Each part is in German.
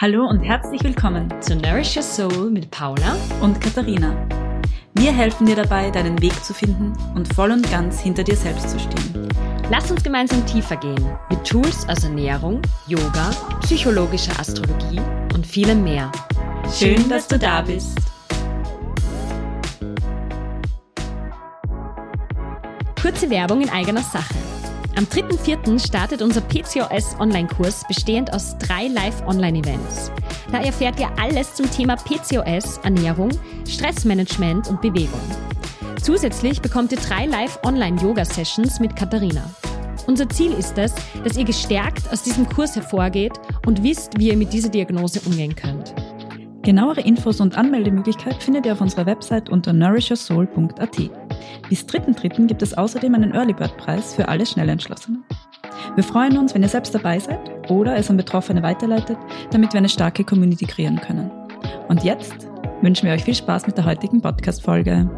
Hallo und herzlich willkommen zu Nourish Your Soul mit Paula und Katharina. Wir helfen dir dabei, deinen Weg zu finden und voll und ganz hinter dir selbst zu stehen. Lass uns gemeinsam tiefer gehen mit Tools aus Ernährung, Yoga, psychologischer Astrologie und vielem mehr. Schön, dass du da bist. Kurze Werbung in eigener Sache. Am 3.4. startet unser PCOS Online-Kurs bestehend aus drei Live-Online-Events. Da erfährt ihr alles zum Thema PCOS, Ernährung, Stressmanagement und Bewegung. Zusätzlich bekommt ihr drei Live-Online-Yoga-Sessions mit Katharina. Unser Ziel ist es, dass ihr gestärkt aus diesem Kurs hervorgeht und wisst, wie ihr mit dieser Diagnose umgehen könnt. Genauere Infos und Anmeldemöglichkeit findet ihr auf unserer Website unter nourishersoul.at. Bis 3.3. gibt es außerdem einen Early Bird Preis für alle Schnellentschlossenen. Wir freuen uns, wenn ihr selbst dabei seid oder es an Betroffene weiterleitet, damit wir eine starke Community kreieren können. Und jetzt wünschen wir euch viel Spaß mit der heutigen Podcast-Folge.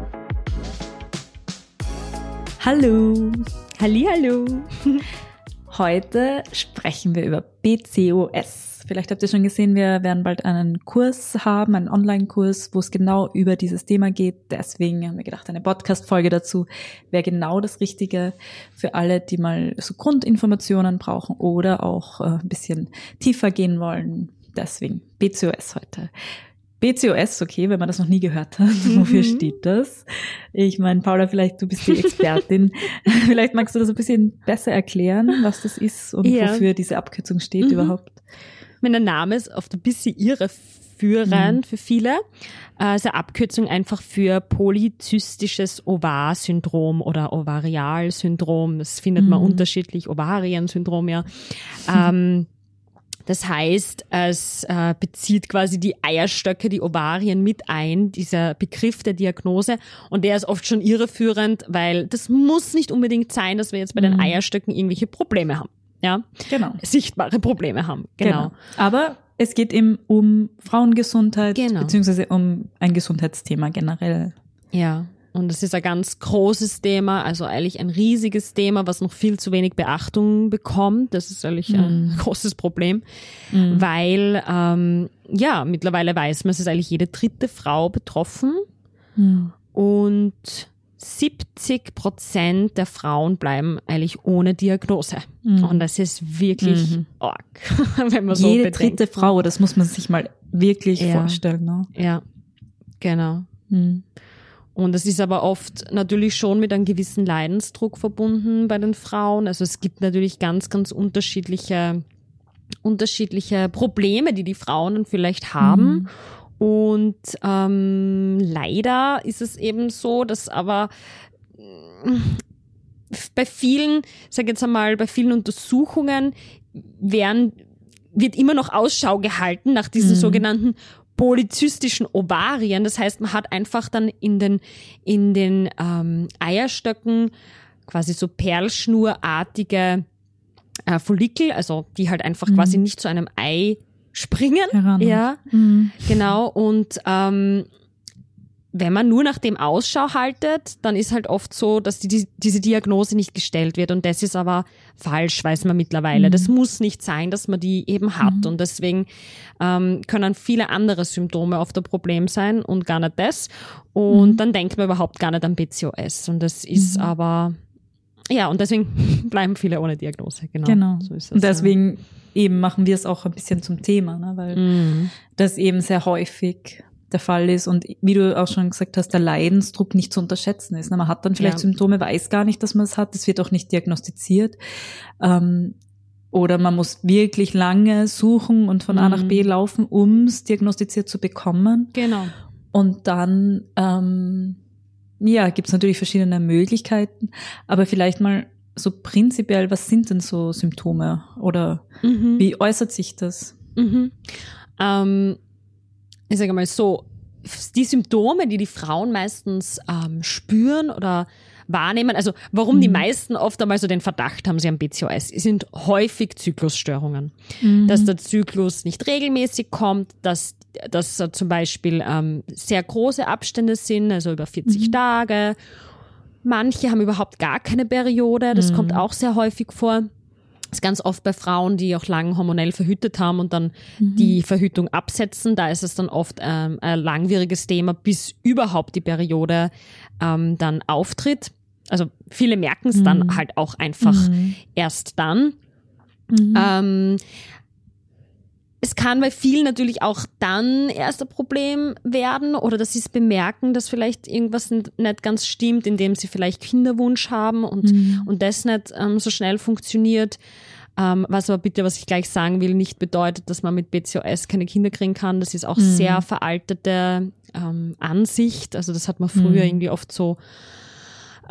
Hallo! Hallo! Heute sprechen wir über BCOS. Vielleicht habt ihr schon gesehen, wir werden bald einen Kurs haben, einen Online-Kurs, wo es genau über dieses Thema geht. Deswegen haben wir gedacht, eine Podcast-Folge dazu wäre genau das Richtige für alle, die mal so Grundinformationen brauchen oder auch äh, ein bisschen tiefer gehen wollen. Deswegen BCOS heute. BCOS, okay, wenn man das noch nie gehört hat. Wofür mhm. steht das? Ich meine, Paula, vielleicht du bist die Expertin. vielleicht magst du das ein bisschen besser erklären, was das ist und ja. wofür diese Abkürzung steht mhm. überhaupt. Der Name ist oft ein bisschen irreführend mhm. für viele. Also Abkürzung einfach für polyzystisches Ovar-Syndrom oder Ovarialsyndrom. Das findet man mhm. unterschiedlich, Ovarien-Syndrom, ja. ähm, das heißt, es äh, bezieht quasi die Eierstöcke, die Ovarien mit ein, dieser Begriff der Diagnose. Und der ist oft schon irreführend, weil das muss nicht unbedingt sein, dass wir jetzt bei den mhm. Eierstöcken irgendwelche Probleme haben ja, genau. sichtbare Probleme haben. Genau. genau. Aber es geht eben um Frauengesundheit, genau. beziehungsweise um ein Gesundheitsthema generell. Ja. Und es ist ein ganz großes Thema, also eigentlich ein riesiges Thema, was noch viel zu wenig Beachtung bekommt. Das ist eigentlich mm. ein großes Problem, mm. weil ähm, ja mittlerweile weiß man, es ist eigentlich jede dritte Frau betroffen mm. und 70 Prozent der Frauen bleiben eigentlich ohne Diagnose. Mhm. Und das ist wirklich mhm. arg, wenn man so Jede bedenkt. dritte Frau, das muss man sich mal wirklich ja. vorstellen. Ne? Ja, genau. Mhm. Und es ist aber oft natürlich schon mit einem gewissen Leidensdruck verbunden bei den Frauen. Also es gibt natürlich ganz, ganz unterschiedliche, unterschiedliche Probleme, die die Frauen dann vielleicht haben. Und ähm, leider ist es eben so, dass aber äh, bei vielen, sag jetzt einmal, bei vielen Untersuchungen werden, wird immer noch Ausschau gehalten nach diesen mhm. sogenannten polyzystischen Ovarien. Das heißt, man hat einfach dann in den, in den ähm, Eierstöcken quasi so perlschnurartige äh, Follikel, also die halt einfach mhm. quasi nicht zu einem Ei springen. Heran. Ja, mhm. genau. Und ähm, wenn man nur nach dem Ausschau haltet, dann ist halt oft so, dass die, die, diese Diagnose nicht gestellt wird. Und das ist aber falsch, weiß man mittlerweile. Mhm. Das muss nicht sein, dass man die eben hat. Mhm. Und deswegen ähm, können viele andere Symptome oft ein Problem sein und gar nicht das. Und mhm. dann denkt man überhaupt gar nicht an PCOS. Und das ist mhm. aber, ja, und deswegen bleiben viele ohne Diagnose. Genau. genau. So ist es, und deswegen ja eben machen wir es auch ein bisschen zum Thema, ne? weil mhm. das eben sehr häufig der Fall ist und wie du auch schon gesagt hast, der Leidensdruck nicht zu unterschätzen ist. Ne? Man hat dann vielleicht ja. Symptome, weiß gar nicht, dass man es hat, es wird auch nicht diagnostiziert. Ähm, oder man muss wirklich lange suchen und von mhm. A nach B mhm. laufen, um es diagnostiziert zu bekommen. Genau. Und dann ähm, ja, gibt es natürlich verschiedene Möglichkeiten, aber vielleicht mal so prinzipiell, was sind denn so Symptome oder mhm. wie äußert sich das? Mhm. Ähm, ich sage mal so, die Symptome, die die Frauen meistens ähm, spüren oder wahrnehmen, also warum mhm. die meisten oft einmal so den Verdacht haben, sie haben PCOS, sind häufig Zyklusstörungen. Mhm. Dass der Zyklus nicht regelmäßig kommt, dass, dass zum Beispiel ähm, sehr große Abstände sind, also über 40 mhm. Tage Manche haben überhaupt gar keine Periode, das mhm. kommt auch sehr häufig vor. Das ist ganz oft bei Frauen, die auch lang hormonell verhütet haben und dann mhm. die Verhütung absetzen. Da ist es dann oft ähm, ein langwieriges Thema, bis überhaupt die Periode ähm, dann auftritt. Also viele merken es mhm. dann halt auch einfach mhm. erst dann. Mhm. Ähm, es kann bei vielen natürlich auch dann erst ein Problem werden oder dass sie es bemerken, dass vielleicht irgendwas nicht ganz stimmt, indem sie vielleicht Kinderwunsch haben und, mhm. und das nicht ähm, so schnell funktioniert. Ähm, was aber bitte, was ich gleich sagen will, nicht bedeutet, dass man mit BCOS keine Kinder kriegen kann. Das ist auch mhm. sehr veraltete ähm, Ansicht. Also das hat man früher mhm. irgendwie oft so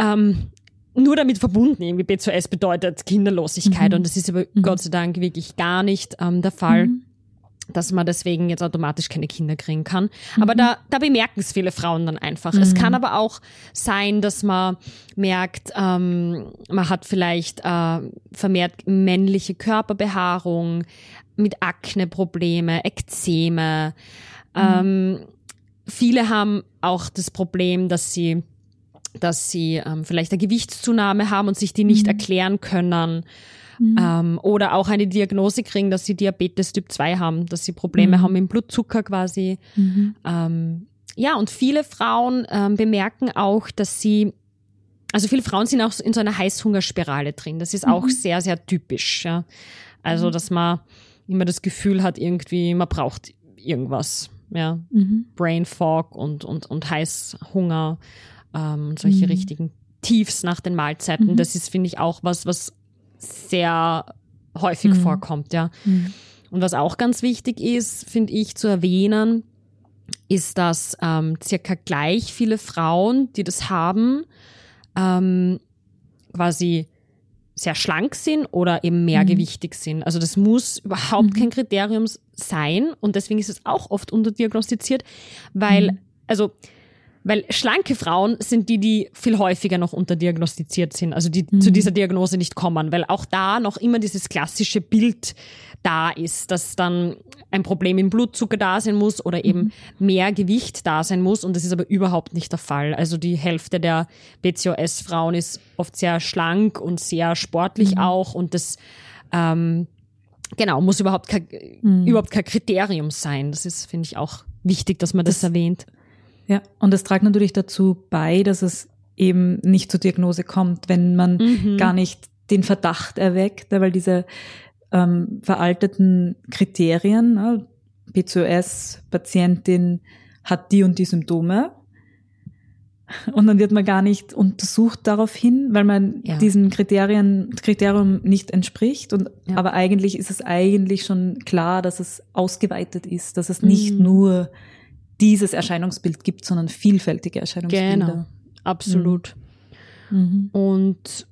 ähm, nur damit verbunden. Irgendwie BCOS bedeutet Kinderlosigkeit mhm. und das ist aber mhm. Gott sei Dank wirklich gar nicht ähm, der Fall. Mhm dass man deswegen jetzt automatisch keine Kinder kriegen kann. Mhm. Aber da, da bemerken es viele Frauen dann einfach. Mhm. Es kann aber auch sein, dass man merkt, ähm, man hat vielleicht äh, vermehrt männliche Körperbehaarung mit Akne-Probleme, Ekzeme. Mhm. Ähm, viele haben auch das Problem, dass sie dass sie ähm, vielleicht eine Gewichtszunahme haben und sich die nicht mhm. erklären können. Mhm. Ähm, oder auch eine Diagnose kriegen, dass sie Diabetes Typ 2 haben, dass sie Probleme mhm. haben mit Blutzucker quasi. Mhm. Ähm, ja, und viele Frauen ähm, bemerken auch, dass sie, also viele Frauen sind auch in so einer Heißhungerspirale drin. Das ist auch mhm. sehr, sehr typisch. Ja. Also, mhm. dass man immer das Gefühl hat, irgendwie, man braucht irgendwas. Ja. Mhm. Brain Fog und, und, und Heißhunger, ähm, solche richtigen Tiefs nach den Mahlzeiten. Das ist, finde ich, auch was, was sehr häufig mhm. vorkommt, ja. Mhm. Und was auch ganz wichtig ist, finde ich, zu erwähnen, ist, dass ähm, circa gleich viele Frauen, die das haben, ähm, quasi sehr schlank sind oder eben mehrgewichtig mhm. sind. Also das muss überhaupt mhm. kein Kriterium sein und deswegen ist es auch oft unterdiagnostiziert, weil, mhm. also weil schlanke Frauen sind die, die viel häufiger noch unterdiagnostiziert sind, also die mhm. zu dieser Diagnose nicht kommen, weil auch da noch immer dieses klassische Bild da ist, dass dann ein Problem im Blutzucker da sein muss oder eben mhm. mehr Gewicht da sein muss und das ist aber überhaupt nicht der Fall. Also die Hälfte der BCOS-Frauen ist oft sehr schlank und sehr sportlich mhm. auch und das ähm, genau muss überhaupt kein, mhm. überhaupt kein Kriterium sein. Das ist finde ich auch wichtig, dass man das, das erwähnt. Ja, und es trägt natürlich dazu bei, dass es eben nicht zur Diagnose kommt, wenn man mhm. gar nicht den Verdacht erweckt, weil diese ähm, veralteten Kriterien, ne, PCOS-Patientin hat die und die Symptome, und dann wird man gar nicht untersucht daraufhin, weil man ja. diesem Kriterien, Kriterium nicht entspricht. Und, ja. aber eigentlich ist es eigentlich schon klar, dass es ausgeweitet ist, dass es nicht mhm. nur dieses Erscheinungsbild gibt, sondern vielfältige Erscheinungsbilder. Genau, absolut. Mhm. mhm. Und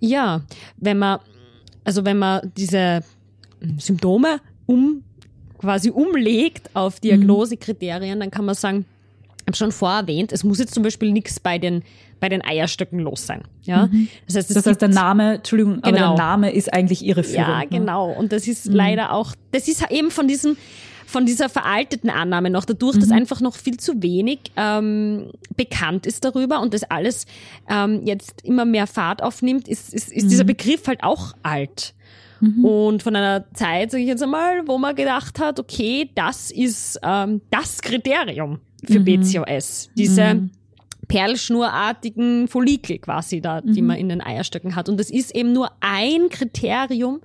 ja, wenn man, also wenn man diese Symptome um, quasi umlegt auf Diagnosekriterien, dann kann man sagen, ich habe schon vorher erwähnt, es muss jetzt zum Beispiel nichts bei den bei den Eierstöcken los sein. Ja, mhm. das heißt, das heißt der Name, Entschuldigung, genau. aber der genau. Name ist eigentlich ihre Führung. Ja, ne? genau. Und das ist mhm. leider auch, das ist eben von diesem von dieser veralteten Annahme noch, dadurch, mhm. dass einfach noch viel zu wenig ähm, bekannt ist darüber und das alles ähm, jetzt immer mehr Fahrt aufnimmt, ist, ist, ist mhm. dieser Begriff halt auch alt. Mhm. Und von einer Zeit, sage ich jetzt einmal, wo man gedacht hat, okay, das ist ähm, das Kriterium für mhm. BCOS. Diese mhm. perlschnurartigen Follikel quasi da, die mhm. man in den Eierstöcken hat. Und das ist eben nur ein Kriterium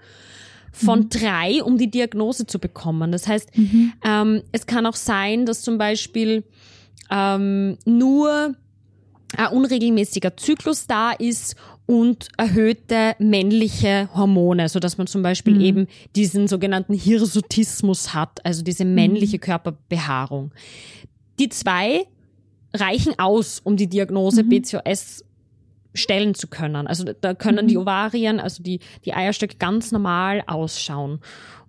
von mhm. drei, um die Diagnose zu bekommen. Das heißt, mhm. ähm, es kann auch sein, dass zum Beispiel ähm, nur ein unregelmäßiger Zyklus da ist und erhöhte männliche Hormone, so dass man zum Beispiel mhm. eben diesen sogenannten Hirsutismus hat, also diese mhm. männliche Körperbehaarung. Die zwei reichen aus, um die Diagnose mhm. BCOS stellen zu können. Also da können mhm. die Ovarien, also die, die Eierstöcke ganz normal ausschauen.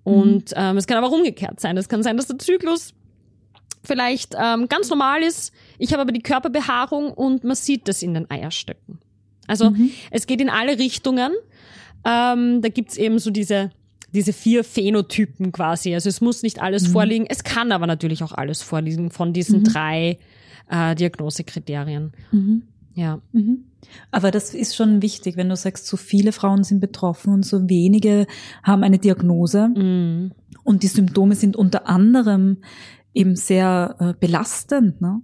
Und mhm. ähm, es kann aber umgekehrt sein. Es kann sein, dass der Zyklus vielleicht ähm, ganz normal ist. Ich habe aber die Körperbehaarung und man sieht das in den Eierstöcken. Also mhm. es geht in alle Richtungen. Ähm, da gibt's eben so diese, diese vier Phänotypen quasi. Also es muss nicht alles mhm. vorliegen. Es kann aber natürlich auch alles vorliegen von diesen mhm. drei äh, Diagnosekriterien. Ja. Mhm. Aber das ist schon wichtig, wenn du sagst, so viele Frauen sind betroffen und so wenige haben eine Diagnose. Mhm. Und die Symptome sind unter anderem eben sehr äh, belastend. Ne?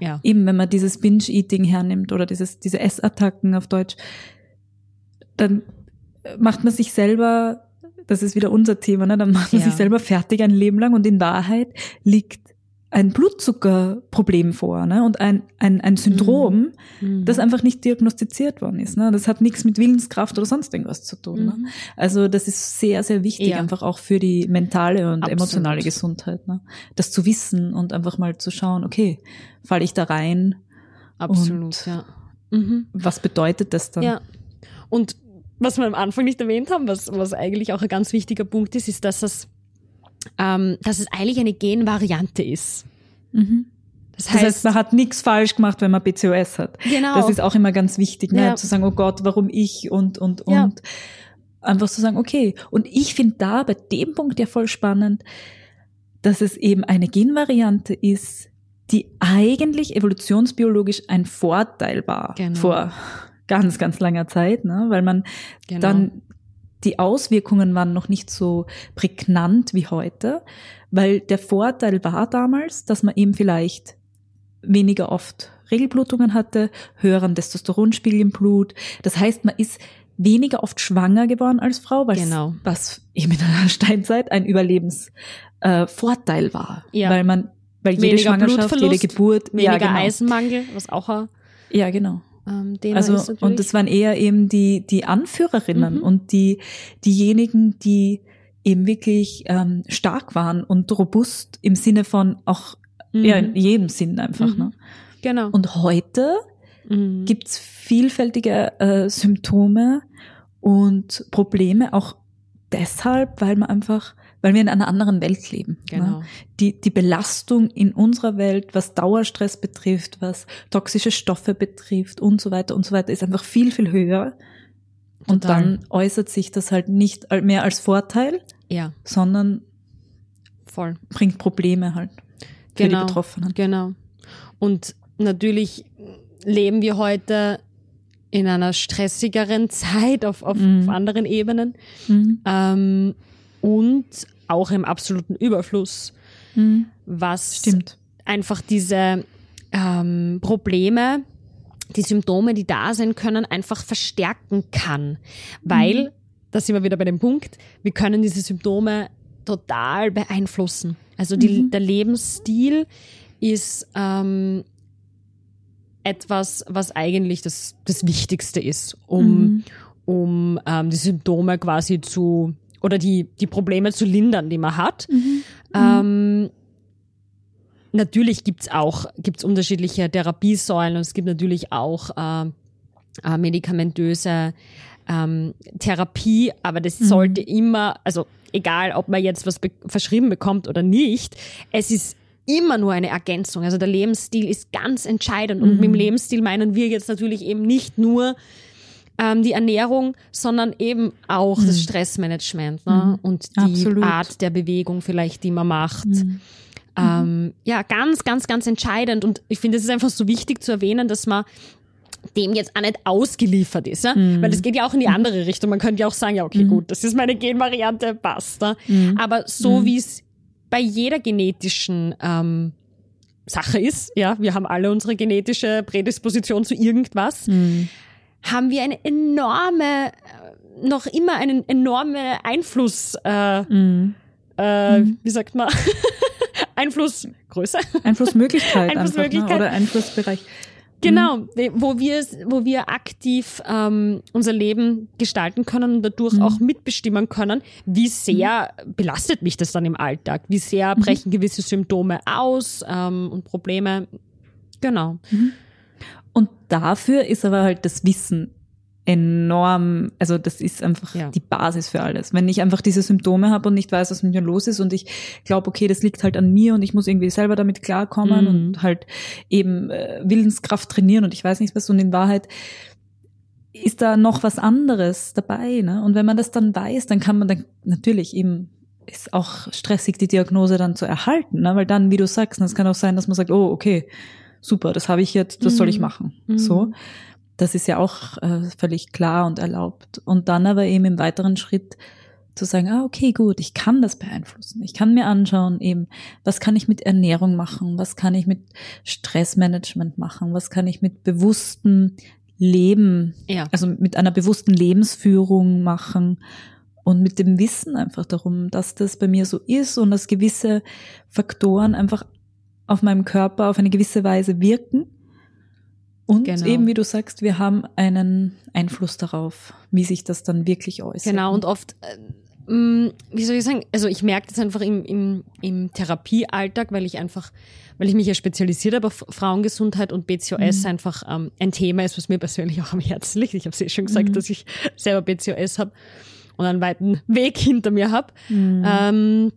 Ja. Eben wenn man dieses Binge-Eating hernimmt oder dieses, diese Essattacken auf Deutsch, dann macht man sich selber, das ist wieder unser Thema, ne? dann macht man Ja. sich selber fertig ein Leben lang und in Wahrheit liegt ein Blutzuckerproblem vor ne? und ein, ein, ein Syndrom, Mhm. das einfach nicht diagnostiziert worden ist. Ne? Das hat nichts mit Willenskraft oder sonst irgendwas zu tun. Ne? Mhm. Also das ist sehr, sehr wichtig, Ja. einfach auch für die mentale und Absolut. emotionale Gesundheit. Ne? Das zu wissen und einfach mal zu schauen, okay, falle ich da rein? Absolut, ja. Mhm. Was bedeutet das dann? Ja. Und was wir am Anfang nicht erwähnt haben, was, was eigentlich auch ein ganz wichtiger Punkt ist, ist, dass es, ähm, dass es eigentlich eine Genvariante ist. Mhm. Das Das heißt, heißt, man hat nichts falsch gemacht, wenn man PCOS hat. genau. Das ist auch immer ganz wichtig, ne? Ja. zu sagen, oh Gott, warum ich und, und, und. Ja. Einfach zu sagen, okay. Und ich finde da bei dem Punkt ja voll spannend, dass es eben eine Genvariante ist, die eigentlich evolutionsbiologisch ein Vorteil war Genau. vor ganz, ganz langer Zeit, ne? weil man genau. dann die Auswirkungen waren noch nicht so prägnant wie heute, weil der Vorteil war damals, dass man eben vielleicht weniger oft Regelblutungen hatte, höheren Testosteronspiegel im Blut. Das heißt, man ist weniger oft schwanger geworden als Frau, was, Genau. was eben in der Steinzeit ein Überlebensvorteil äh, war, Ja. weil man weil jede Weniger Schwangerschaft, jede Geburt, weniger ja, genau. Eisenmangel, was auch ein Ja, genau. Ähm, Also, und das waren eher eben die, die Anführerinnen Mhm. und die, diejenigen, die eben wirklich ähm, stark waren und robust im Sinne von auch, Mhm. ja, in jedem Sinn einfach. Mhm. Ne? genau. Und heute Mhm. gibt's vielfältige äh, Symptome und Probleme, auch deshalb, weil man einfach, weil wir in einer anderen Welt leben. Genau. Ne? Die, die Belastung in unserer Welt, was Dauerstress betrifft, was toxische Stoffe betrifft und so weiter und so weiter, ist einfach viel, viel höher. Und Total. dann äußert sich das halt nicht mehr als Vorteil, Ja, sondern voll. bringt Probleme halt für Genau. die Betroffenen. Genau. Und natürlich leben wir heute in einer stressigeren Zeit auf, auf, Mhm. auf anderen Ebenen Mhm. ähm, und auch im absoluten Überfluss, Mhm. was Stimmt. einfach diese ähm, Probleme, die Symptome, die da sein können, einfach verstärken kann. Weil, da sind wir wieder bei dem Punkt, wir können diese Symptome total beeinflussen. Also die, Mhm. der Lebensstil ist ähm, etwas, was eigentlich das, das Wichtigste ist, um, Mhm. um ähm, die Symptome quasi zu oder die, die Probleme zu lindern, die man hat. Mhm. Ähm, natürlich gibt's auch gibt's unterschiedliche Therapiesäulen und es gibt natürlich auch äh, äh, medikamentöse ähm, Therapie, aber das Mhm. sollte immer, also egal, ob man jetzt was be verschrieben bekommt oder nicht, es ist immer nur eine Ergänzung. Also der Lebensstil ist ganz entscheidend und Mhm. mit dem Lebensstil meinen wir jetzt natürlich eben nicht nur ähm, die Ernährung, sondern eben auch das Stressmanagement ne? Mhm. und die Absolut. Art der Bewegung vielleicht, die man macht. Mhm. Ähm, ja, ganz, ganz, ganz entscheidend. Und ich finde, es ist einfach so wichtig zu erwähnen, dass man dem jetzt auch nicht ausgeliefert ist. Ja? Mhm. Weil das geht ja auch in die andere Richtung. Man könnte ja auch sagen, ja, okay, gut, das ist meine Genvariante, passt. Ja? Mhm. Aber so wie es bei jeder genetischen ähm, Sache ist, ja, wir haben alle unsere genetische Prädisposition zu irgendwas, Mhm. Haben wir eine enorme, äh, noch immer einen enorme Einfluss, äh, Mhm. äh, wie sagt man, Einflussgröße. Einflussmöglichkeit, Einflussmöglichkeit. Einfach, ne? oder Einflussbereich. Genau, wo wir, wo wir aktiv ähm, unser Leben gestalten können und dadurch auch mitbestimmen können, wie sehr belastet mich das dann im Alltag, wie sehr brechen gewisse Symptome aus ähm, und Probleme. Genau. Und dafür ist aber halt das Wissen enorm, also das ist einfach Ja. die Basis für alles. Wenn ich einfach diese Symptome habe und nicht weiß, was mit mir los ist und ich glaube, okay, das liegt halt an mir und ich muss irgendwie selber damit klarkommen Mhm. und halt eben äh, Willenskraft trainieren und ich weiß nicht was und in Wahrheit ist da noch was anderes dabei, ne? Und wenn man das dann weiß, dann kann man dann natürlich eben ist auch stressig, die Diagnose dann zu erhalten, ne? weil dann, wie du sagst, es kann auch sein, dass man sagt, oh, okay, super, das habe ich jetzt, das soll ich mhm. machen. Mhm. So. Das ist ja auch äh, völlig klar und erlaubt. Und dann aber eben im weiteren Schritt zu sagen, ah, okay, gut, ich kann das beeinflussen. Ich kann mir anschauen, eben, was kann ich mit Ernährung machen? Was kann ich mit Stressmanagement machen? Was kann ich mit bewusstem Leben, ja. also mit einer bewussten Lebensführung machen? Und mit dem Wissen einfach darum, dass das bei mir so ist und dass gewisse Faktoren einfach auf meinem Körper auf eine gewisse Weise wirken. Und genau. eben, wie du sagst, wir haben einen Einfluss darauf, wie sich das dann wirklich äußert. Genau, und oft, äh, mm, wie soll ich sagen, also ich merke das einfach im, im, im Therapiealltag, weil ich einfach, weil ich mich ja spezialisiert habe auf Frauengesundheit und BCOS mhm. einfach ähm, ein Thema ist, was mir persönlich auch am Herzen liegt. Ich habe es eh schon gesagt, mhm. dass ich selber BCOS habe und einen weiten Weg hinter mir habe. Mhm. Ähm,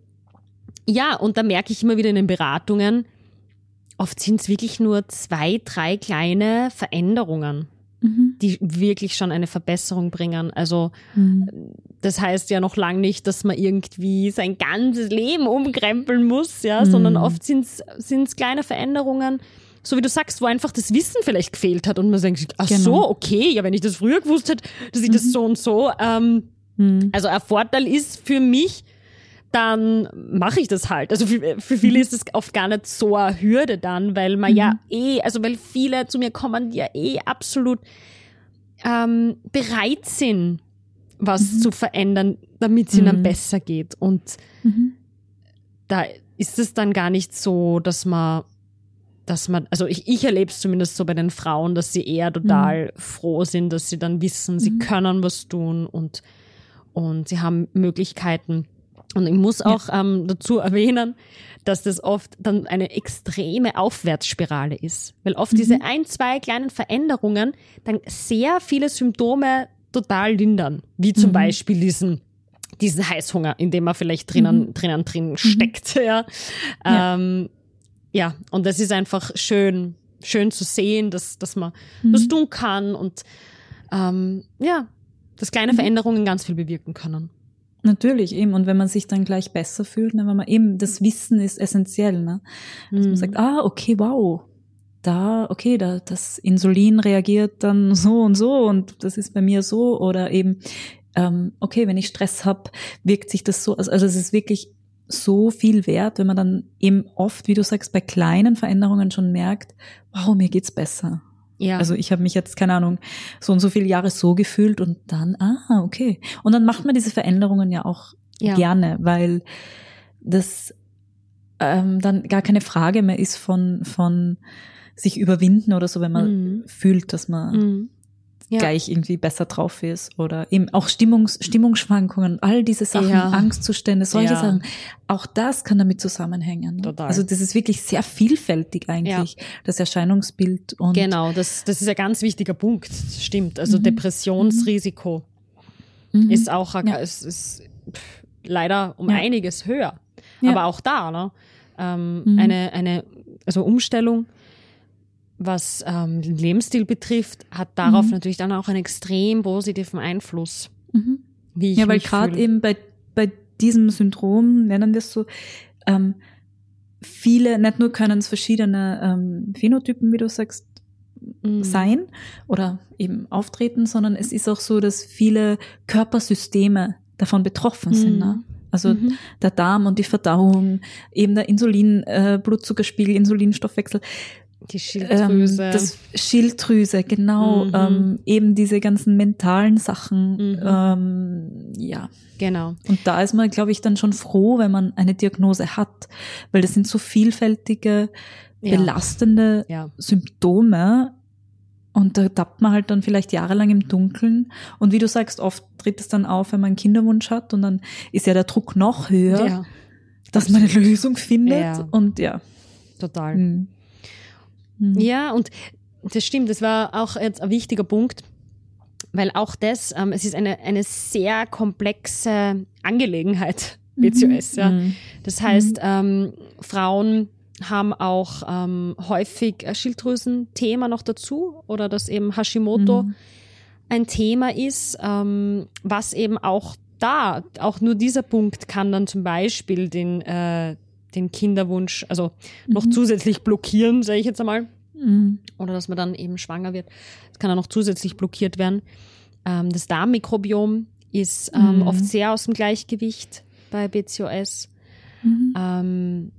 ja, und da merke ich immer wieder in den Beratungen, Oft sind es wirklich nur zwei, drei kleine Veränderungen, mhm. die wirklich schon eine Verbesserung bringen. Also mhm. das heißt ja noch lange nicht, dass man irgendwie sein ganzes Leben umkrempeln muss, ja, mhm. sondern oft sind es kleine Veränderungen, so wie du sagst, wo einfach das Wissen vielleicht gefehlt hat und man denkt, ach genau. so, okay, ja, wenn ich das früher gewusst hätte, dass ich das mhm. so und so. Ähm, mhm. Also ein Vorteil ist für mich, dann mache ich das halt. Also für, für viele ist es oft gar nicht so eine Hürde dann, weil man mhm. ja eh, also weil viele zu mir kommen, die ja eh absolut ähm, bereit sind, was mhm. zu verändern, damit es ihnen dann mhm. besser geht. Und mhm. da ist es dann gar nicht so, dass man dass man, also ich, ich erlebe es zumindest so bei den Frauen, dass sie eher total mhm. froh sind, dass sie dann wissen, sie mhm. können was tun und, und sie haben Möglichkeiten, und ich muss auch ja. ähm, dazu erwähnen, dass das oft dann eine extreme Aufwärtsspirale ist. Weil oft mhm. diese ein, zwei kleinen Veränderungen dann sehr viele Symptome total lindern. Wie zum mhm. Beispiel diesen, diesen Heißhunger, in dem man vielleicht drinnen, mhm. drinnen drin mhm. steckt. Ja. Ja. Ähm, ja, und das ist einfach schön, schön zu sehen, dass, dass man mhm. das tun kann und ähm, ja, dass kleine mhm. Veränderungen ganz viel bewirken können. Natürlich, eben. Und wenn man sich dann gleich besser fühlt, ne, wenn man eben, das Wissen ist essentiell, ne? Dass mhm. man sagt, ah, okay, wow, da, okay, da, das Insulin reagiert dann so und so und das ist bei mir so. Oder eben, ähm, okay, wenn ich Stress habe, wirkt sich das so. Also, also es ist wirklich so viel wert, wenn man dann eben oft, wie du sagst, bei kleinen Veränderungen schon merkt, wow, mir geht's besser. Ja. Also ich habe mich jetzt, keine Ahnung, so und so viele Jahre so gefühlt und dann, ah, okay. Und dann macht man diese Veränderungen ja auch ja. gerne, weil das ähm, dann gar keine Frage mehr ist von, von sich überwinden oder so, wenn man mhm. fühlt, dass man mhm ja. gleich irgendwie besser drauf ist oder eben auch Stimmungs Stimmungsschwankungen, all diese Sachen, ja. Angstzustände, solche ja. Sachen, auch das kann damit zusammenhängen. Total. Also das ist wirklich sehr vielfältig eigentlich, das Erscheinungsbild. Und genau, das, das ist ein ganz wichtiger Punkt, stimmt. Also mhm. Depressionsrisiko mhm. ist auch, es ist leider um einiges höher. Aber auch da, ne? Ähm, mhm. eine, eine, also Umstellung was ähm, den Lebensstil betrifft, hat darauf mhm. natürlich dann auch einen extrem positiven Einfluss. Mhm. Wie ich ja, weil gerade eben bei, bei diesem Syndrom, nennen wir es so, ähm, viele, nicht nur können es verschiedene ähm, Phänotypen, wie du sagst, mhm. sein oder eben auftreten, sondern es ist auch so, dass viele Körpersysteme davon betroffen sind. Ne? Mhm. Also mhm. der Darm und die Verdauung, eben der Insulin, äh, Blutzuckerspiegel, Insulinstoffwechsel, die Schilddrüse. Ähm, das Schilddrüse, genau. Mhm. Ähm, eben diese ganzen mentalen Sachen. Mhm. Ähm, ja. Genau. Und da ist man, glaube ich, dann schon froh, wenn man eine Diagnose hat, weil das sind so vielfältige, belastende ja. Symptome. Und da tappt man halt dann vielleicht jahrelang im Dunkeln. Und wie du sagst, oft tritt es dann auf, wenn man einen Kinderwunsch hat und dann ist ja der Druck noch höher, ja. dass man eine Lösung findet. Und ja. Total. Mhm. Mhm. Ja, und das stimmt, das war auch jetzt ein wichtiger Punkt, weil auch das, ähm, es ist eine, eine sehr komplexe Angelegenheit, BCOS. Mhm. Ja. Mhm. Das heißt, mhm. ähm, Frauen haben auch ähm, häufig Schilddrüsenthema noch dazu oder dass eben Hashimoto mhm. ein Thema ist, ähm, was eben auch da, auch nur dieser Punkt kann dann zum Beispiel den, äh, den Kinderwunsch, also noch mhm. zusätzlich blockieren, sage ich jetzt einmal. Mhm. Oder dass man dann eben schwanger wird. Das kann dann noch zusätzlich blockiert werden. Ähm, das Darmmikrobiom ist ähm, mhm. oft sehr aus dem Gleichgewicht bei BCOS. Mhm. Ähm,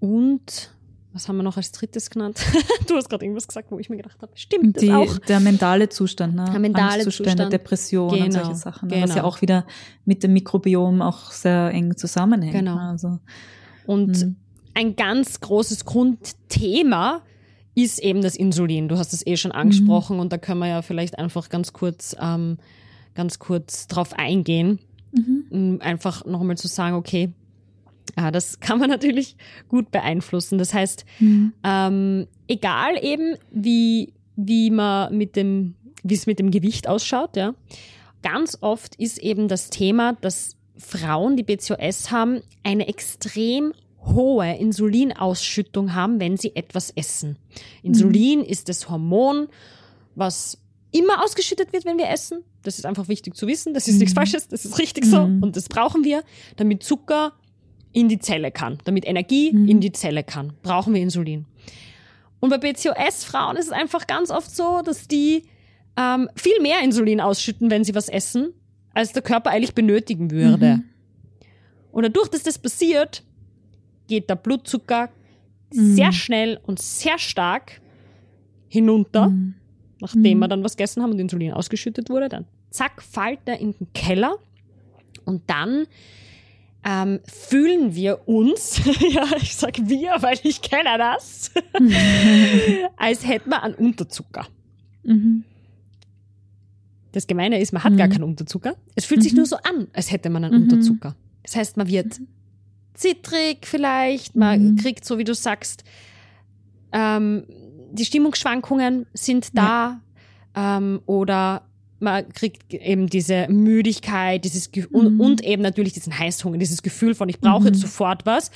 und was haben wir noch als drittes genannt? du hast gerade irgendwas gesagt, wo ich mir gedacht habe, stimmt Die, das auch? Der mentale Zustand, ne? Der mentale Zustand. Depression genau. und solche Sachen. Ne? Genau. Was ja auch wieder mit dem Mikrobiom auch sehr eng zusammenhängt. Genau. Ne? Also, und hm. ein ganz großes Grundthema ist eben das Insulin. Du hast es eh schon angesprochen mhm. und da können wir ja vielleicht einfach ganz kurz, ähm, ganz kurz drauf eingehen. Mhm. Um einfach nochmal zu sagen, okay, ja, das kann man natürlich gut beeinflussen. Das heißt, mhm. ähm, egal eben, wie, wie man mit dem, wie es mit dem Gewicht ausschaut, ja, ganz oft ist eben das Thema, dass Frauen, die BCOS haben, eine extrem hohe Insulinausschüttung haben, wenn sie etwas essen. Insulin mhm. ist das Hormon, was immer ausgeschüttet wird, wenn wir essen. Das ist einfach wichtig zu wissen. Das ist mhm. nichts Falsches, das ist richtig so mhm. und das brauchen wir, damit Zucker in die Zelle kann, damit Energie mhm. in die Zelle kann, brauchen wir Insulin. Und bei BCOS-Frauen ist es einfach ganz oft so, dass die ähm, viel mehr Insulin ausschütten, wenn sie was essen, als der Körper eigentlich benötigen würde. Mhm. Und dadurch, dass das passiert, geht der Blutzucker mhm. sehr schnell und sehr stark hinunter, mhm. nachdem wir dann was gegessen haben und Insulin ausgeschüttet wurde. Dann zack, fällt er in den Keller und dann ähm, fühlen wir uns, ja, ich sag wir, weil ich kenne das, als hätten wir einen Unterzucker. Mhm. Das Gemeine ist, man hat mhm. gar keinen Unterzucker. Es fühlt mhm. sich nur so an, als hätte man einen mhm. Unterzucker. Das heißt, man wird zittrig vielleicht, man mhm. kriegt, so wie du sagst, ähm, die Stimmungsschwankungen sind da ja. ähm, oder man kriegt eben diese Müdigkeit, dieses Ge mhm. und, eben natürlich diesen Heißhunger, dieses Gefühl von ich brauche mhm. jetzt sofort was,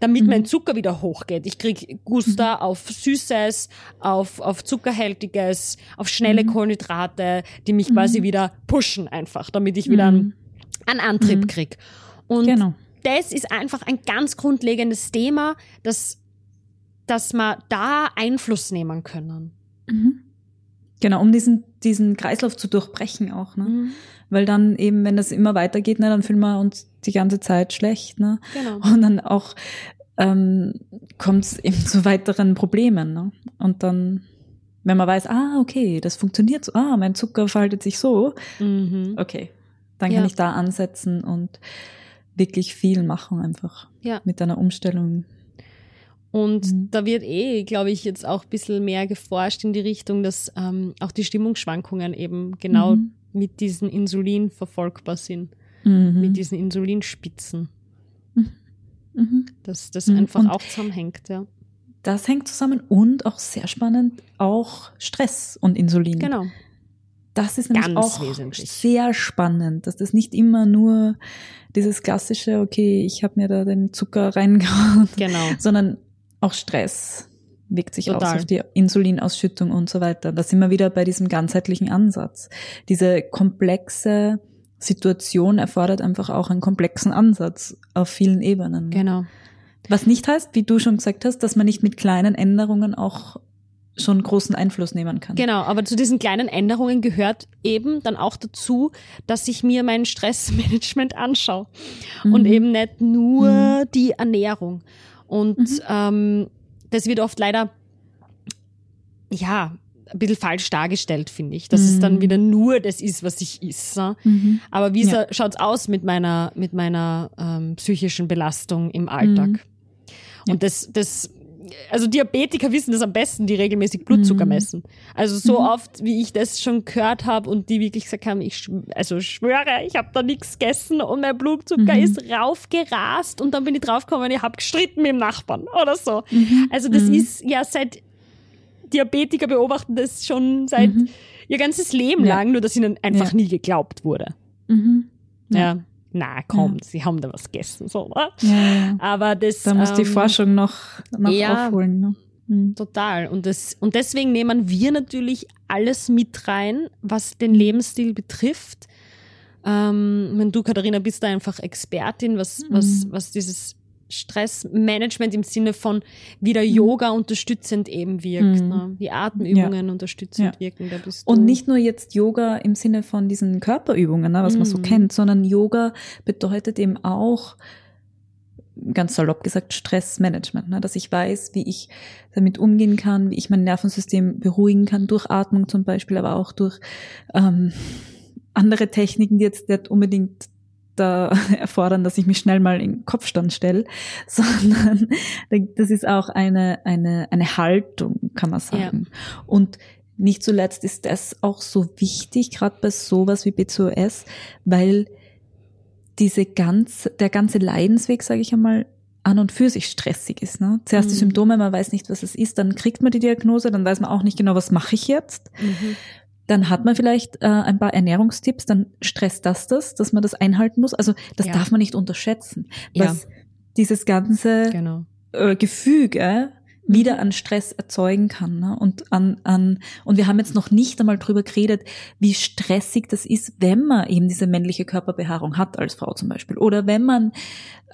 damit mhm. mein Zucker wieder hochgeht. Ich krieg Guster mhm. auf Süßes, auf, auf Zuckerhältiges, auf schnelle mhm. Kohlenhydrate, die mich quasi mhm. wieder pushen einfach, damit ich wieder einen, einen Antrieb krieg. Und genau. das ist einfach ein ganz grundlegendes Thema, dass, dass wir da Einfluss nehmen können. Genau, um diesen, diesen Kreislauf zu durchbrechen auch, ne? Mhm. Weil dann eben, wenn das immer weitergeht, ne, dann fühlen wir uns die ganze Zeit schlecht, ne? Genau. Und dann auch ähm, kommt es eben zu weiteren Problemen, ne? Und dann, wenn man weiß, ah, okay, das funktioniert so, ah, mein Zucker verhaltet sich so, mhm. okay, dann kann ja. ich da ansetzen und wirklich viel machen einfach ja. mit einer Umstellung und mhm. da wird eh, glaube ich, jetzt auch ein bisschen mehr geforscht in die Richtung, dass ähm, auch die Stimmungsschwankungen eben genau mhm. mit diesen Insulin verfolgbar sind. Mhm. Mit diesen Insulinspitzen. Mhm. Mhm. Dass das mhm. einfach und auch zusammenhängt, ja. Das hängt zusammen und auch sehr spannend, auch Stress und Insulin. Genau. Das ist nämlich Ganz auch wesentlich. sehr spannend, dass das nicht immer nur dieses klassische, okay, ich habe mir da den Zucker reingehauen, genau. sondern auch Stress wirkt sich Total. aus auf die Insulinausschüttung und so weiter. Da sind wir wieder bei diesem ganzheitlichen Ansatz. Diese komplexe Situation erfordert einfach auch einen komplexen Ansatz auf vielen Ebenen. Genau. Was nicht heißt, wie du schon gesagt hast, dass man nicht mit kleinen Änderungen auch schon großen Einfluss nehmen kann. Genau, aber zu diesen kleinen Änderungen gehört eben dann auch dazu, dass ich mir mein Stressmanagement anschaue mhm. und eben nicht nur mhm. die Ernährung. Und mhm. ähm, das wird oft leider, ja, ein bisschen falsch dargestellt, finde ich. Dass mhm. es dann mhm. wieder nur das ist, was ich esse. Mhm. Aber wie ja. schaut's aus mit meiner, mit meiner ähm, psychischen Belastung im Alltag? Mhm. Ja. Und das, das also Diabetiker wissen das am besten, die regelmäßig Blutzucker mhm. messen. Also so mhm. oft, wie ich das schon gehört habe und die wirklich gesagt haben, ich also schwöre, ich habe da nichts gegessen und mein Blutzucker mhm. ist raufgerast und dann bin ich draufgekommen, ich habe gestritten mit dem Nachbarn oder so. Mhm. Also das mhm. ist ja seit Diabetiker beobachten das schon seit mhm. ihr ganzes Leben ja. lang, nur dass ihnen einfach ja. nie geglaubt wurde. ja. ja na komm, ja. sie haben da was gegessen, so, oder? Ja, Aber das. Da muss ähm, die Forschung noch, noch ja, aufholen. Ne? Mhm. Total. Und, das, und deswegen nehmen wir natürlich alles mit rein, was den Lebensstil betrifft. Ähm, wenn du, Katharina, bist da einfach Expertin, was, mhm. was, was dieses Stressmanagement im Sinne von, wie der mhm. Yoga unterstützend eben wirkt, mhm. ne? wie Atemübungen ja. unterstützend ja. wirken. Und nicht nur jetzt Yoga im Sinne von diesen Körperübungen, ne, was mhm. man so mhm. kennt, sondern Yoga bedeutet eben auch, ganz salopp gesagt, Stressmanagement, ne? dass ich weiß, wie ich damit umgehen kann, wie ich mein Nervensystem beruhigen kann, durch Atmung zum Beispiel, aber auch durch ähm, andere Techniken, die jetzt nicht unbedingt da erfordern, dass ich mich schnell mal in Kopfstand stelle, sondern das ist auch eine, eine, eine Haltung, kann man sagen. Ja. Und nicht zuletzt ist das auch so wichtig, gerade bei sowas wie BCOS, weil diese ganz, der ganze Leidensweg, sage ich einmal, an und für sich stressig ist. Ne? Zuerst mhm. die Symptome, man weiß nicht, was es ist, dann kriegt man die Diagnose, dann weiß man auch nicht genau, was mache ich jetzt. Mhm. Dann hat man vielleicht äh, ein paar Ernährungstipps, dann stresst das das, dass man das einhalten muss. Also das ja. darf man nicht unterschätzen. Was ja. dieses ganze genau. äh, Gefüge wieder an Stress erzeugen kann. Ne? Und an, an, und wir haben jetzt noch nicht einmal drüber geredet, wie stressig das ist, wenn man eben diese männliche Körperbehaarung hat als Frau zum Beispiel. Oder wenn man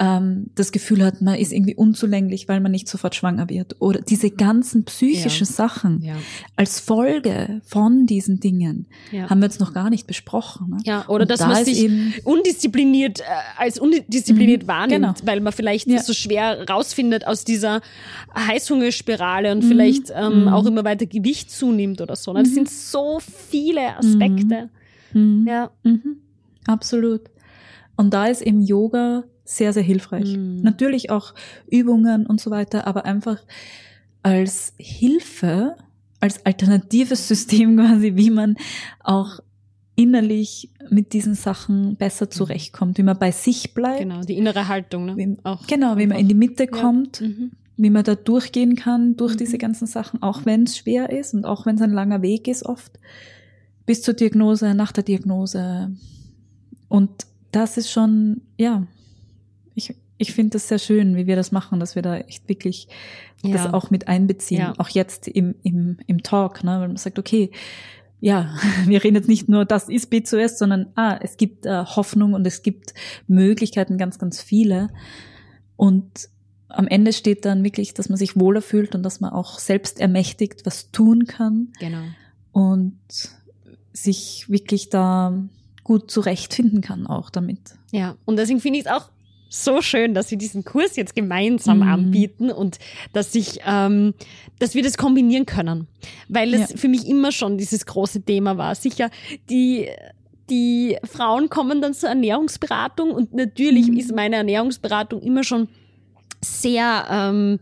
ähm, das Gefühl hat, man ist irgendwie unzulänglich, weil man nicht sofort schwanger wird. Oder diese ganzen psychischen ja. Sachen ja. als Folge von diesen Dingen ja. haben wir jetzt noch gar nicht besprochen. Ne? Ja, oder Und dass da man sich undiszipliniert äh, als undiszipliniert mhm, wahrnimmt, genau. weil man vielleicht so schwer rausfindet aus dieser Heißhungerspirale und mhm. vielleicht ähm, mhm. auch immer weiter Gewicht zunimmt oder so. Ne? Das mhm. sind so viele Aspekte. Mhm. Ja. Absolut. Und da ist im Yoga sehr, sehr hilfreich. Mhm. Natürlich auch Übungen und so weiter, aber einfach als Hilfe, als alternatives System quasi, wie man auch innerlich mit diesen Sachen besser mhm. zurechtkommt, wie man bei sich bleibt. Genau, die innere Haltung. Ne? Wie, auch genau, wie man in die Mitte kommt, ja. mhm. Wie man da durchgehen kann durch mhm. diese ganzen Sachen, auch wenn es schwer ist und auch wenn es ein langer Weg ist oft, bis zur Diagnose, nach der Diagnose. Und das ist schon, ja, ich, ich finde das sehr schön, wie wir das machen, dass wir da echt wirklich ja. das auch mit einbeziehen, ja. auch jetzt im, im, im Talk, ne? weil man sagt, okay, ja, wir reden jetzt nicht nur, das ist B2S, sondern ah, es gibt äh, Hoffnung und es gibt Möglichkeiten, ganz, ganz viele. Und am Ende steht dann wirklich, dass man sich wohler fühlt und dass man auch selbst ermächtigt was tun kann. Genau. Und sich wirklich da gut zurechtfinden kann auch damit. Ja, und deswegen finde ich es auch so schön, dass wir diesen Kurs jetzt gemeinsam mhm. anbieten und dass ich, ähm, dass wir das kombinieren können, weil es ja. für mich immer schon dieses große Thema war. Sicher die die Frauen kommen dann zur Ernährungsberatung und natürlich mhm. ist meine Ernährungsberatung immer schon sehr ähm,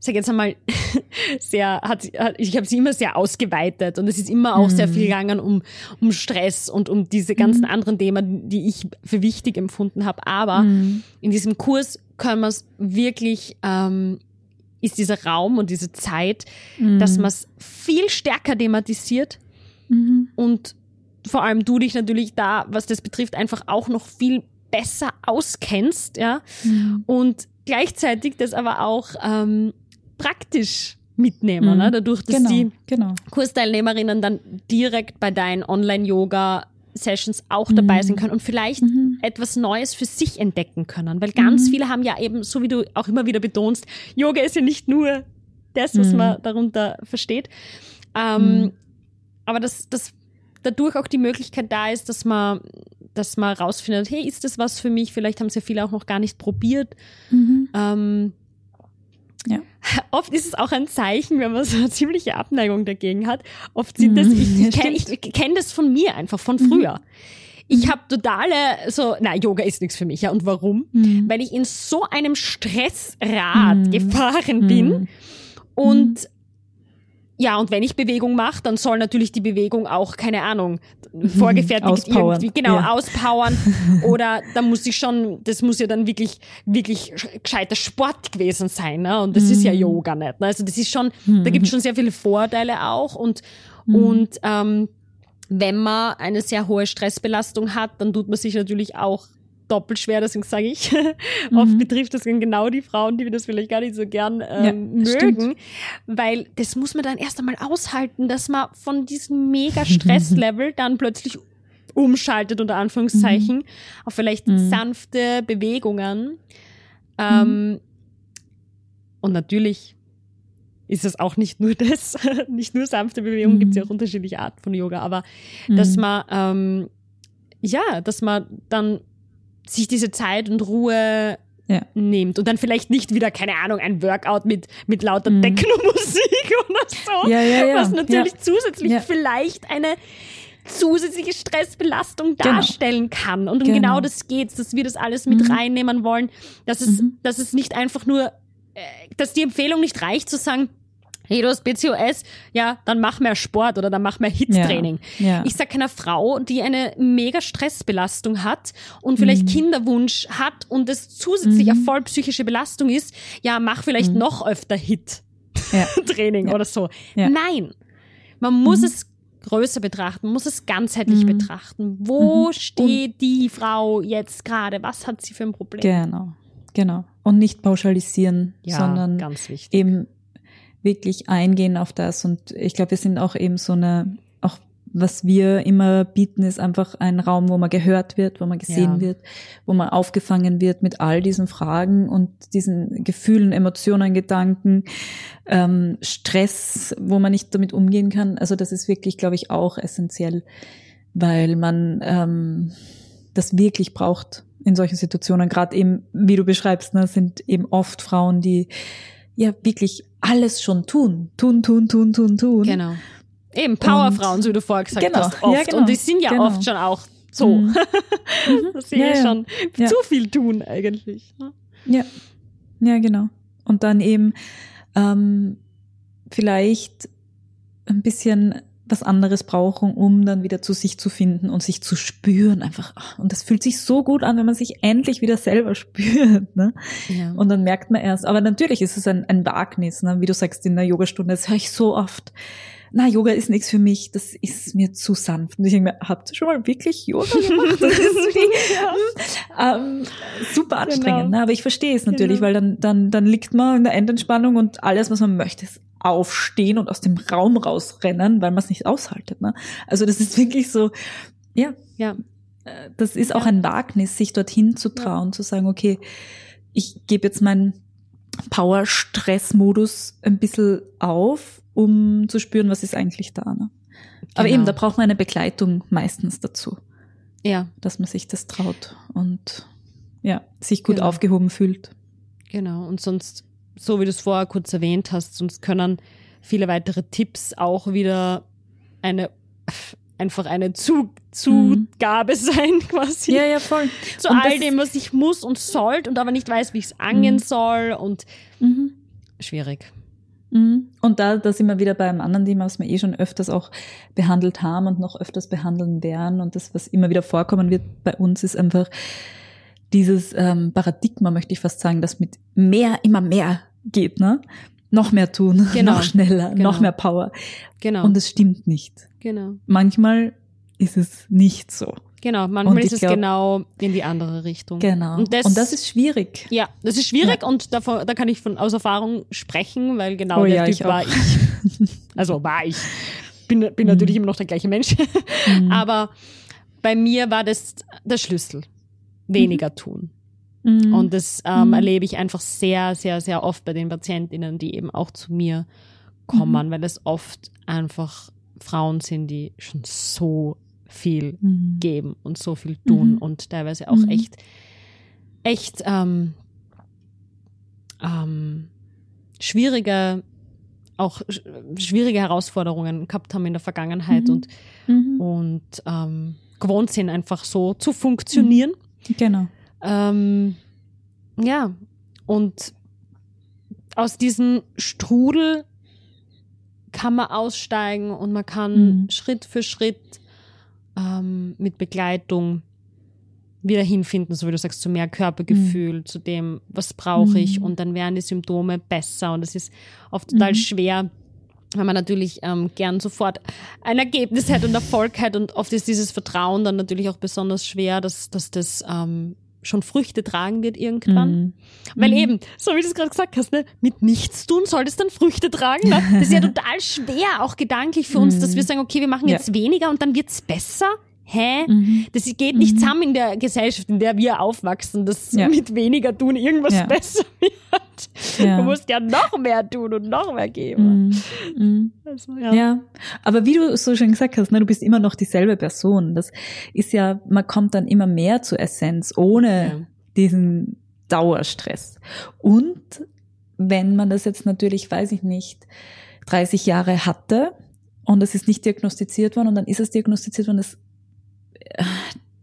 sag jetzt einmal, sehr, hat, ich habe sie immer sehr ausgeweitet und es ist immer auch mhm. sehr viel gegangen um, um Stress und um diese ganzen mhm. anderen Themen, die ich für wichtig empfunden habe. Aber mhm. in diesem Kurs können wir es wirklich, ähm, ist dieser Raum und diese Zeit, dass mhm. man es viel stärker thematisiert mhm. und vor allem du dich natürlich da, was das betrifft, einfach auch noch viel besser auskennst, ja, mhm. und gleichzeitig das aber auch ähm, praktisch mitnehmen, mhm. ne? dadurch, dass genau, die genau. Kursteilnehmerinnen dann direkt bei deinen Online-Yoga Sessions auch dabei mhm. sein können und vielleicht mhm. etwas Neues für sich entdecken können. Weil ganz mhm. viele haben ja eben, so wie du auch immer wieder betonst, Yoga ist ja nicht nur das, was man mhm. darunter versteht. Ähm, mhm. aber dass, dass dadurch auch die Möglichkeit da ist, dass man, dass man rausfindet, hey, ist das was für mich? Vielleicht haben es ja viele auch noch gar nicht probiert. Mhm. Ähm, ja. Oft ist es auch ein Zeichen, wenn man so eine ziemliche Abneigung dagegen hat. Oft sind das, ich, kenne kenn das von mir einfach, von früher. Mhm. Ich habe totale, so, na, Yoga ist nichts für mich, ja. Und warum? Mhm. Weil ich in so einem Stressrad mhm. gefahren bin mhm. und ja, und wenn ich Bewegung mache, dann soll natürlich die Bewegung auch, keine Ahnung, vorgefertigt auspowern. irgendwie, genau, ja. auspowern. Oder da muss ich schon, das muss ja dann wirklich, wirklich gescheiter Sport gewesen sein, ne? Und das mhm. ist ja mhm. Yoga nicht. Ne? Also das ist schon, mhm. da gibt es schon sehr viele Vorteile auch und, mhm. und ähm, wenn man eine sehr hohe Stressbelastung hat, dann tut man sich natürlich auch doppelt schwer, deswegen sage ich. Mhm. Oft betrifft das genau die Frauen, die das vielleicht gar nicht so gern ähm, ja, mögen, stimmt. weil das muss man dann erst einmal aushalten, dass man von diesem mega Stresslevel dann plötzlich umschaltet, unter Anführungszeichen, mhm. auf vielleicht mhm. sanfte Bewegungen. Ähm, und natürlich ist es auch nicht nur das, nicht nur sanfte Bewegung, mhm. gibt es ja auch unterschiedliche Arten von Yoga, aber mhm. dass man, ähm, ja, dass man dann sich diese Zeit und Ruhe ja. nimmt und dann vielleicht nicht wieder, keine Ahnung, ein Workout mit, mit lauter mhm. Techno-Musik oder so, ja, ja, was natürlich zusätzlich vielleicht eine zusätzliche Stressbelastung genau. darstellen kann. Und um genau. genau das geht's, dass wir das alles mit mhm. reinnehmen wollen, dass es, mhm. dass es nicht einfach nur, äh, dass die Empfehlung nicht reicht zu sagen, hey, du hast PCOS, ja, dann mach mehr Sport oder dann mach mehr Hitztraining. Ja, ja. Ich sag keiner Frau, die eine mega Stressbelastung hat und vielleicht mhm. Kinderwunsch hat und es zusätzlich mhm. voll psychische Belastung ist, ja, mach vielleicht mhm. noch öfter Hit-Training ja. oder so. Nein, man muss mhm. es größer betrachten, man muss es ganzheitlich mhm. betrachten. Wo mhm. steht die Frau jetzt gerade? Was hat sie für ein Problem? Genau, genau. Und nicht pauschalisieren, sondern eben wirklich eingehen auf das. Und ich glaube, wir sind auch eben so eine, auch was wir immer bieten, ist einfach ein Raum, wo man gehört wird, wo man gesehen ja. wird, wo man aufgefangen wird mit all diesen Fragen und diesen Gefühlen, Emotionen, Gedanken, ähm, Stress, wo man nicht damit umgehen kann. Also das ist wirklich, glaube ich, auch essentiell, weil man ähm, das wirklich braucht in solchen Situationen. Gerade eben, wie du beschreibst, ne, sind eben oft Frauen, die ja wirklich alles schon tun. Tun, tun, tun, tun, tun. Genau. Eben Powerfrauen, so wie du vorher gesagt genau. hast, oft. Ja, genau. Und die sind ja genau. oft schon auch so. Mhm. Dass sie ja, ja. schon ja. zu viel tun eigentlich. Ne? Ja. Ja, genau. Und dann eben ähm, vielleicht ein bisschen was anderes brauchen, um dann wieder zu sich zu finden und sich zu spüren einfach. Und das fühlt sich so gut an, wenn man sich endlich wieder selber spürt. Ne? Ja. Und dann merkt man erst, aber natürlich ist es ein, ein Wagnis, ne? wie du sagst in der Yogastunde, das höre ich so oft. Na, Yoga ist nichts für mich, das ist mir zu sanft. Und ich denke mir, habt ihr schon mal wirklich Yoga gemacht? Das ist wirklich, ja. ähm, super anstrengend. Genau. Ne? Aber ich verstehe es natürlich, genau. weil dann, dann, dann liegt man in der Endentspannung und alles, was man möchte, ist aufstehen und aus dem Raum rausrennen, weil man es nicht aushaltet. Ne? Also das ist wirklich so, ja, ja. Äh, das ist auch ein Wagnis, sich dorthin zu trauen, ja. zu sagen, okay, ich gebe jetzt meinen Power-Stress-Modus ein bisschen auf, um zu spüren, was ist eigentlich da. Ne? Aber genau. eben, da braucht man eine Begleitung meistens dazu. Ja. Dass man sich das traut und ja, sich gut genau. aufgehoben fühlt. Genau. Und sonst so wie du es vorher kurz erwähnt hast, sonst können viele weitere Tipps auch wieder eine einfach eine Zu Zugabe mhm. sein quasi. Ja, ja, voll. Zu und all dem, was ich muss und sollte und aber nicht weiß, wie ich es angehen mhm. soll und mhm. schwierig. Mhm. Und da, da sind wir wieder bei einem anderen Thema, was wir eh schon öfters auch behandelt haben und noch öfters behandeln werden. Und das, was immer wieder vorkommen wird bei uns, ist einfach dieses ähm, Paradigma, möchte ich fast sagen, das mit mehr, immer mehr geht, ne? Noch mehr tun, genau. noch schneller, genau. noch mehr Power. Genau. Und es stimmt nicht. Genau. Manchmal ist es nicht so. Genau, manchmal ist es glaub, genau in die andere Richtung. Genau. Und das, und das ist schwierig. Ja, das ist schwierig ja. und davon, da kann ich von aus Erfahrung sprechen, weil genau oh, der ja, Typ ich war ich. Also war ich. Bin, bin mhm. natürlich immer noch der gleiche Mensch. Mhm. Aber bei mir war das der Schlüssel. Weniger mhm. tun. Mhm. Und das ähm, mhm. erlebe ich einfach sehr, sehr, sehr oft bei den PatientInnen, die eben auch zu mir kommen, mhm. weil es oft einfach Frauen sind, die schon so viel mhm. geben und so viel tun mhm. und teilweise auch mhm. echt, echt ähm, ähm, schwierige, auch schwierige Herausforderungen gehabt haben in der Vergangenheit und, und ähm, gewohnt sind, einfach so zu funktionieren. Genau. Ähm, ja, und aus diesem Strudel kann man aussteigen und man kann mhm. Schritt für Schritt ähm, mit Begleitung wieder hinfinden, so wie du sagst, zu mehr Körpergefühl, mhm. zu dem, was brauche ich mhm. und dann werden die Symptome besser und es ist oft total mhm. schwer, weil man natürlich ähm, gern sofort ein Ergebnis hat und Erfolg hat und oft ist dieses Vertrauen dann natürlich auch besonders schwer, dass, dass das ähm, schon Früchte tragen wird irgendwann. Mhm. Weil mhm. eben, so wie du es gerade gesagt hast, ne, mit nichts tun soll es dann Früchte tragen. Ne? Das ist ja total schwer, auch gedanklich für uns, dass wir mhm. sagen, okay, wir machen jetzt ja. weniger und dann wird's besser. Hä? Mhm. Das geht nicht mhm. zusammen in der Gesellschaft, in der wir aufwachsen, dass ja. mit weniger tun irgendwas ja. besser wird. Ja. Du musst ja noch mehr tun und noch mehr geben. Mhm. Also, ja. aber wie du so schon gesagt hast, ne, du bist immer noch dieselbe Person. Das ist ja, man kommt dann immer mehr zur Essenz, ohne diesen Dauerstress. Und wenn man das jetzt natürlich, weiß ich nicht, 30 Jahre hatte und es ist nicht diagnostiziert worden und dann ist es diagnostiziert worden, das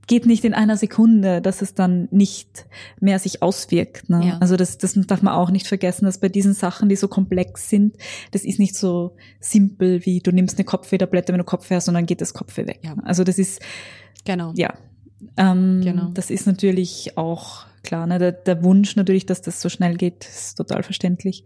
geht nicht in einer Sekunde, dass es dann nicht mehr sich auswirkt. Ne? Ja. Also das, das darf man auch nicht vergessen, dass bei diesen Sachen, die so komplex sind, das ist nicht so simpel wie du nimmst eine Kopfwehtablette, wenn du Kopfweh hast und dann geht das Kopfweh weg. Ja. Also das ist genau ja, ähm, genau. das ist natürlich auch klar. Ne? Der, der Wunsch natürlich, dass das so schnell geht, ist total verständlich.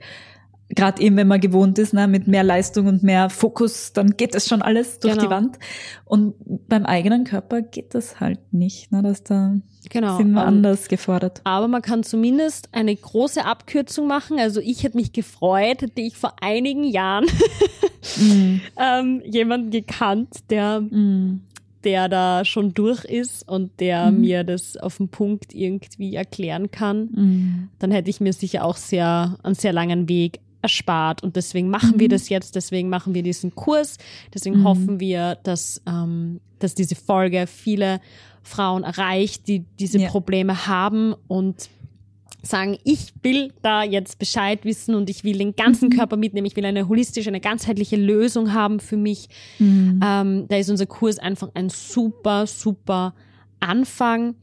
Gerade eben, wenn man gewohnt ist, ne, mit mehr Leistung und mehr Fokus, dann geht das schon alles durch genau. die Wand. Und beim eigenen Körper geht das halt nicht. Ne, dass da genau. sind wir um, anders gefordert. Aber man kann zumindest eine große Abkürzung machen. Also ich hätte mich gefreut, hätte ich vor einigen Jahren mm. ähm, jemanden gekannt, der mm der da schon durch ist und der mhm. mir das auf den Punkt irgendwie erklären kann, mhm. dann hätte ich mir sicher auch sehr einen sehr langen Weg erspart. Und deswegen machen mhm. wir das jetzt, deswegen machen wir diesen Kurs, deswegen mhm. hoffen wir, dass, ähm, dass diese Folge viele Frauen erreicht, die diese ja. Probleme haben und sagen, ich will da jetzt Bescheid wissen und ich will den ganzen mhm. Körper mitnehmen, ich will eine holistische, eine ganzheitliche Lösung haben für mich. Mhm. Ähm, da ist unser Kurs einfach ein super, super Anfang.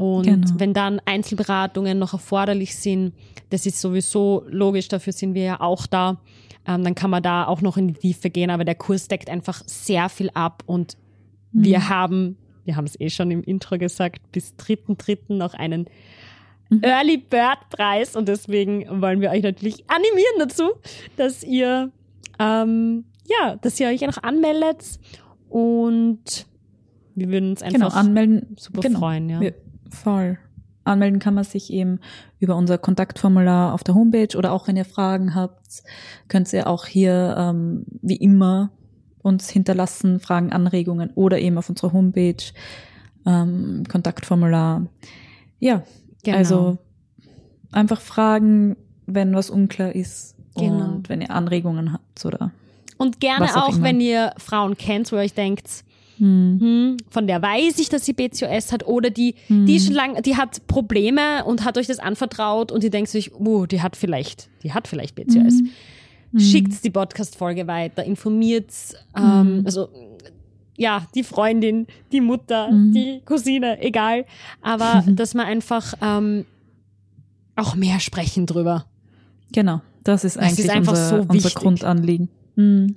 Und genau. wenn dann Einzelberatungen noch erforderlich sind, das ist sowieso logisch, dafür sind wir ja auch da. Ähm, dann kann man da auch noch in die Tiefe gehen, aber der Kurs deckt einfach sehr viel ab und mhm. wir haben, wir haben es eh schon im Intro gesagt, bis 3.3. noch einen mhm. Early Bird Preis und deswegen wollen wir euch natürlich animieren dazu, dass ihr ähm, ja, dass ihr euch einfach anmeldet und wir würden uns genau, einfach genau, anmelden, super genau, freuen. Ja. Wir, voll. Anmelden kann man sich eben über unser Kontaktformular auf der Homepage oder auch wenn ihr Fragen habt, könnt ihr auch hier ähm, wie immer uns hinterlassen, Fragen, Anregungen oder eben auf unserer Homepage ähm, Kontaktformular. Ja, Genau. Also einfach fragen, wenn was unklar ist genau. und wenn ihr Anregungen habt oder. Und gerne auch, auch wenn ihr Frauen kennt, wo ihr euch denkt, hm. Hm, von der weiß ich, dass sie BCOS hat oder die, hm. die schon lange, die hat Probleme und hat euch das anvertraut und ihr denkt sich, oh, die hat vielleicht, die hat vielleicht BCOS. Hm. hm. Schickt die Podcast-Folge weiter, informiert, ähm, hm. also ja, die Freundin, die Mutter, die Cousine, egal. Aber dass man einfach ähm, auch mehr sprechen drüber. Genau, das ist eigentlich das ist einfach unser, so unser Grundanliegen.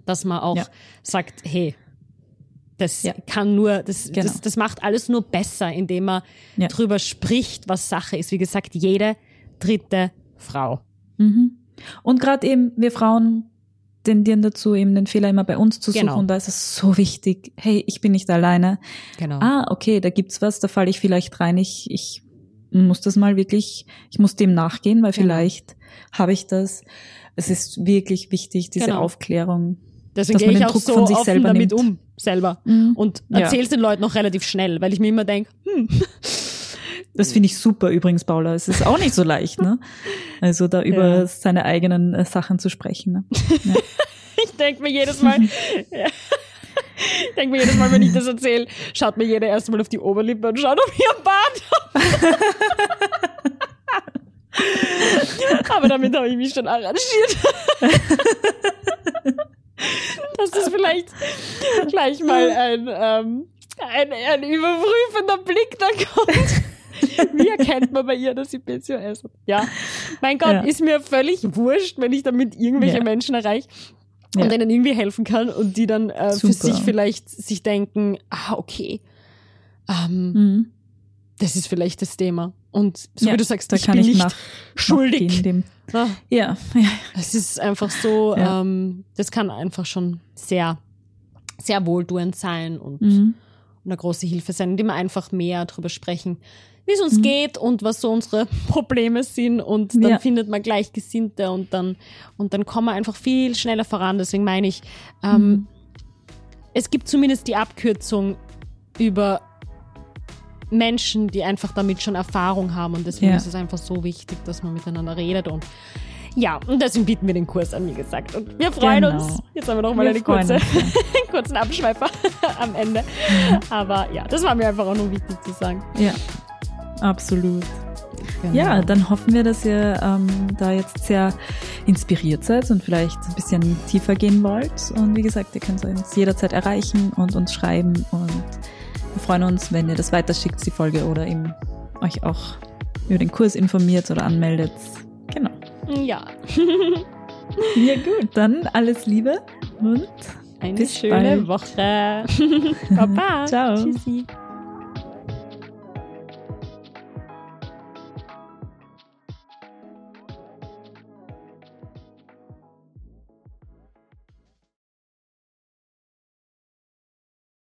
Dass man auch ja. sagt, hey, das ja. kann nur, das, genau. das, das macht alles nur besser, indem man ja. drüber spricht, was Sache ist. Wie gesagt, jede dritte Frau. Mhm. Und gerade eben wir Frauen tendieren dazu, eben den Fehler immer bei uns zu suchen. Genau. Und da ist es so wichtig, hey, ich bin nicht alleine. Genau. Ah, okay, da gibt's was, da falle ich vielleicht rein. Ich, ich muss das mal wirklich, ich muss dem nachgehen, weil genau. vielleicht habe ich das. Es ist wirklich wichtig, diese genau. Aufklärung. Deswegen gehe ich auch Druck so offen damit nimmt. um, selber. Mhm. Und erzähle es ja. den Leuten noch relativ schnell, weil ich mir immer denke, hm, das finde ich super übrigens, Paula. Es ist auch nicht so leicht, ne? Also da über ja. seine eigenen äh, Sachen zu sprechen. Ne? Ja. ich denke mir jedes Mal, ich denke mir jedes Mal, wenn ich das erzähle, schaut mir jeder erstmal auf die Oberlippe und schaut, ob ihr Bart Aber damit habe ich mich schon arrangiert. Dass das vielleicht gleich mal ein, ähm, ein, ein überprüfender Blick da kommt. Wie erkennt man bei ihr, dass sie PCOS hat? Ja, mein Gott, ja. ist mir völlig wurscht, wenn ich damit irgendwelche ja. Menschen erreiche und ja. denen irgendwie helfen kann und die dann äh, für sich vielleicht sich denken, ah, okay, ähm, mhm. das ist vielleicht das Thema. Und so wie du sagst, da ich kann bin ich nicht schuldig. Ah, ja, ja. Es ist einfach so, ähm, das kann einfach schon sehr, sehr wohltuend sein und mhm. eine große Hilfe sein, indem wir einfach mehr darüber sprechen, wie es uns mhm. geht und was so unsere Probleme sind und dann ja. findet man Gleichgesinnte und dann und dann kommen wir einfach viel schneller voran. Deswegen meine ich, ähm, mhm. es gibt zumindest die Abkürzung über Menschen, die einfach damit schon Erfahrung haben. Und deswegen Ja. ist es einfach so wichtig, dass man miteinander redet. Und ja, und deswegen bieten wir den Kurs an, wie gesagt. Und wir freuen Genau. uns. Jetzt haben wir noch mal Wir eine freuen kurze, uns, ja. einen kurzen Abschweifer am Ende. Aber ja, das war mir einfach auch noch wichtig zu sagen. Ja, absolut. Genau. Ja, dann hoffen wir, dass ihr ähm, da jetzt sehr inspiriert seid und vielleicht ein bisschen tiefer gehen wollt. Und wie gesagt, ihr könnt uns jederzeit erreichen und uns schreiben. Und wir freuen uns, wenn ihr das weiterschickt, die Folge, oder eben euch auch über den Kurs informiert oder anmeldet. Genau. Ja, Ja, gut. Dann alles Liebe und eine Bis schöne bald. Woche. Baba. Ciao. Tschüssi.